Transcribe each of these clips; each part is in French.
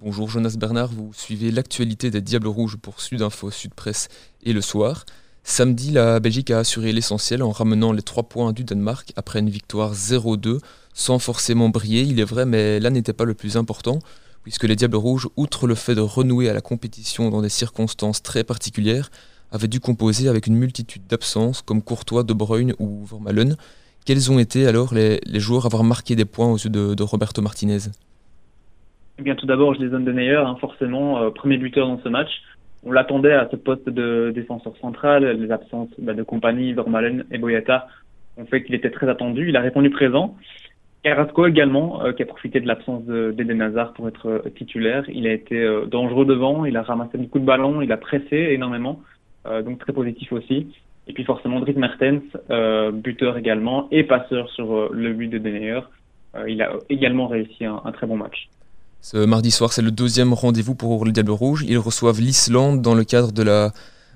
Bonjour Jonas Bernard, vous suivez l'actualité des Diables Rouges pour Sud Info, Sud Presse et le soir. Samedi, la Belgique a assuré l'essentiel en ramenant les trois points du Danemark après une victoire 0-2, sans forcément briller, il est vrai, mais là n'était pas le plus important, puisque les Diables Rouges, outre le fait de renouer à la compétition dans des circonstances très particulières, avaient dû composer avec une multitude d'absences comme Courtois, De Bruyne ou Vermalen. Quels ont été alors les, joueurs à avoir marqué des points aux yeux de, Roberto Martinez? Eh bien, tout d'abord, je les donne de hein, forcément, euh, premier buteur dans ce match. On l'attendait à ce poste de défenseur central. Les absences bah, de compagnie, Vermalen et Boyata ont fait qu'il était très attendu. Il a répondu présent. Carrasco également, euh, qui a profité de l'absence d'Eden Hazard pour être euh, titulaire. Il a été euh, dangereux devant, il a ramassé beaucoup de ballons, il a pressé énormément, donc très positif aussi. Et puis forcément, Dries Mertens, buteur également et passeur sur le but de Deneyer. il a également réussi un, un très bon match. Ce mardi soir, c'est le deuxième rendez-vous pour le Diable Rouge. Ils reçoivent l'Islande dans le cadre de la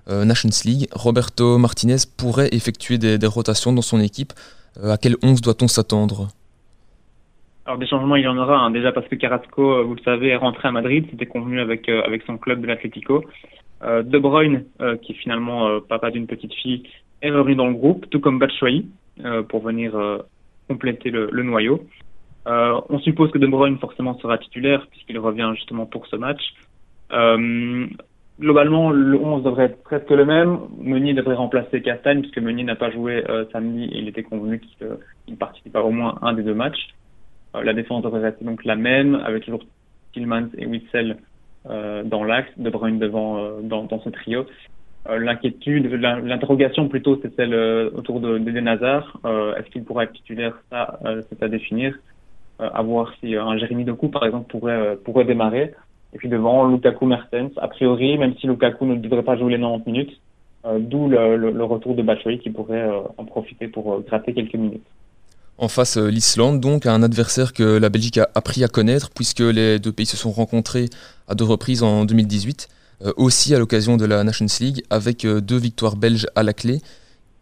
Nations League. Roberto Martinez pourrait effectuer des, rotations dans son équipe. à quelle 11 doit-on s'attendre? Alors des changements, il y en aura. Hein. Déjà parce que Carrasco, euh, vous le savez, est rentré à Madrid. C'était convenu avec euh, avec son club de l'Atlético. Euh, de Bruyne, euh, qui est finalement papa d'une petite fille, est revenu dans le groupe, tout comme Batshuayi, pour venir compléter le noyau. On suppose que De Bruyne forcément sera titulaire puisqu'il revient justement pour ce match. globalement, le 11 devrait être presque le même. Meunier devrait remplacer Castagne puisque Meunier n'a pas joué samedi et il était convenu qu'il participe à au moins un des deux matchs. Euh, la défense devrait rester donc la même, avec toujours Tillmans et Witzel euh, dans l'axe, De Bruyne devant euh, dans, dans, ce trio. L'inquiétude, l'interrogation plutôt, c'est celle autour de d'Eden Hazard. Est-ce qu'il pourra être titulaire? Ça, c'est à définir. À voir si un Jérémy Doku, par exemple, pourrait pourrait démarrer. Et puis devant, Lukaku Mertens, a priori, même si Lukaku ne devrait pas jouer les 90 minutes, d'où le, retour de Batshuayi qui pourrait en profiter pour gratter quelques minutes. En face, euh, l'Islande, donc, un adversaire que la Belgique a appris à connaître, puisque les deux pays se sont rencontrés à deux reprises en 2018, euh, aussi à l'occasion de la Nations League, avec euh, deux victoires belges à la clé.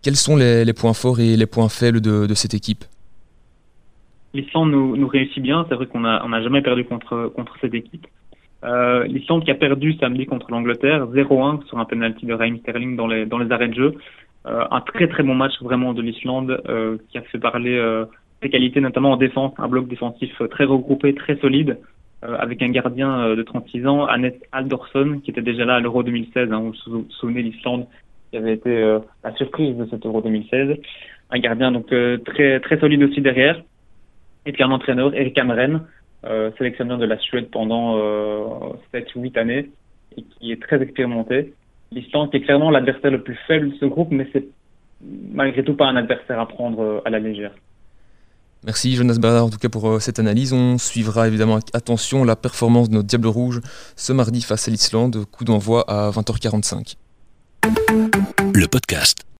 Quels sont les, points forts et les points faibles de, cette équipe? L'Islande nous, réussit bien, c'est vrai qu'on n'a on a jamais perdu contre, contre cette équipe. L'Islande qui a perdu samedi contre l'Angleterre, 0-1 sur un penalty de Raheem Sterling dans les, dans les arrêts de jeu. Euh, un très très bon match vraiment de l'Islande euh, qui a fait parler euh, ses qualités notamment en défense, un bloc défensif très regroupé, très solide, avec un gardien de 36 ans, Annette Aldorsson, qui était déjà là à l'Euro 2016. Hein, vous vous souvenez l'Islande qui avait été la surprise de cet Euro 2016. Un gardien donc très très solide aussi derrière. Et puis un entraîneur, Eric Amren, sélectionneur de la Suède pendant 7 ou 8 années et qui est très expérimenté l'Islande qui est clairement l'adversaire le plus faible de ce groupe, mais c'est malgré tout pas un adversaire à prendre euh, à la légère. Merci Jonas Bernard en tout cas pour euh, cette analyse. On suivra évidemment avec attention la performance de nos Diables Rouges ce mardi face à l'Islande, coup d'envoi à 20h45. Le podcast.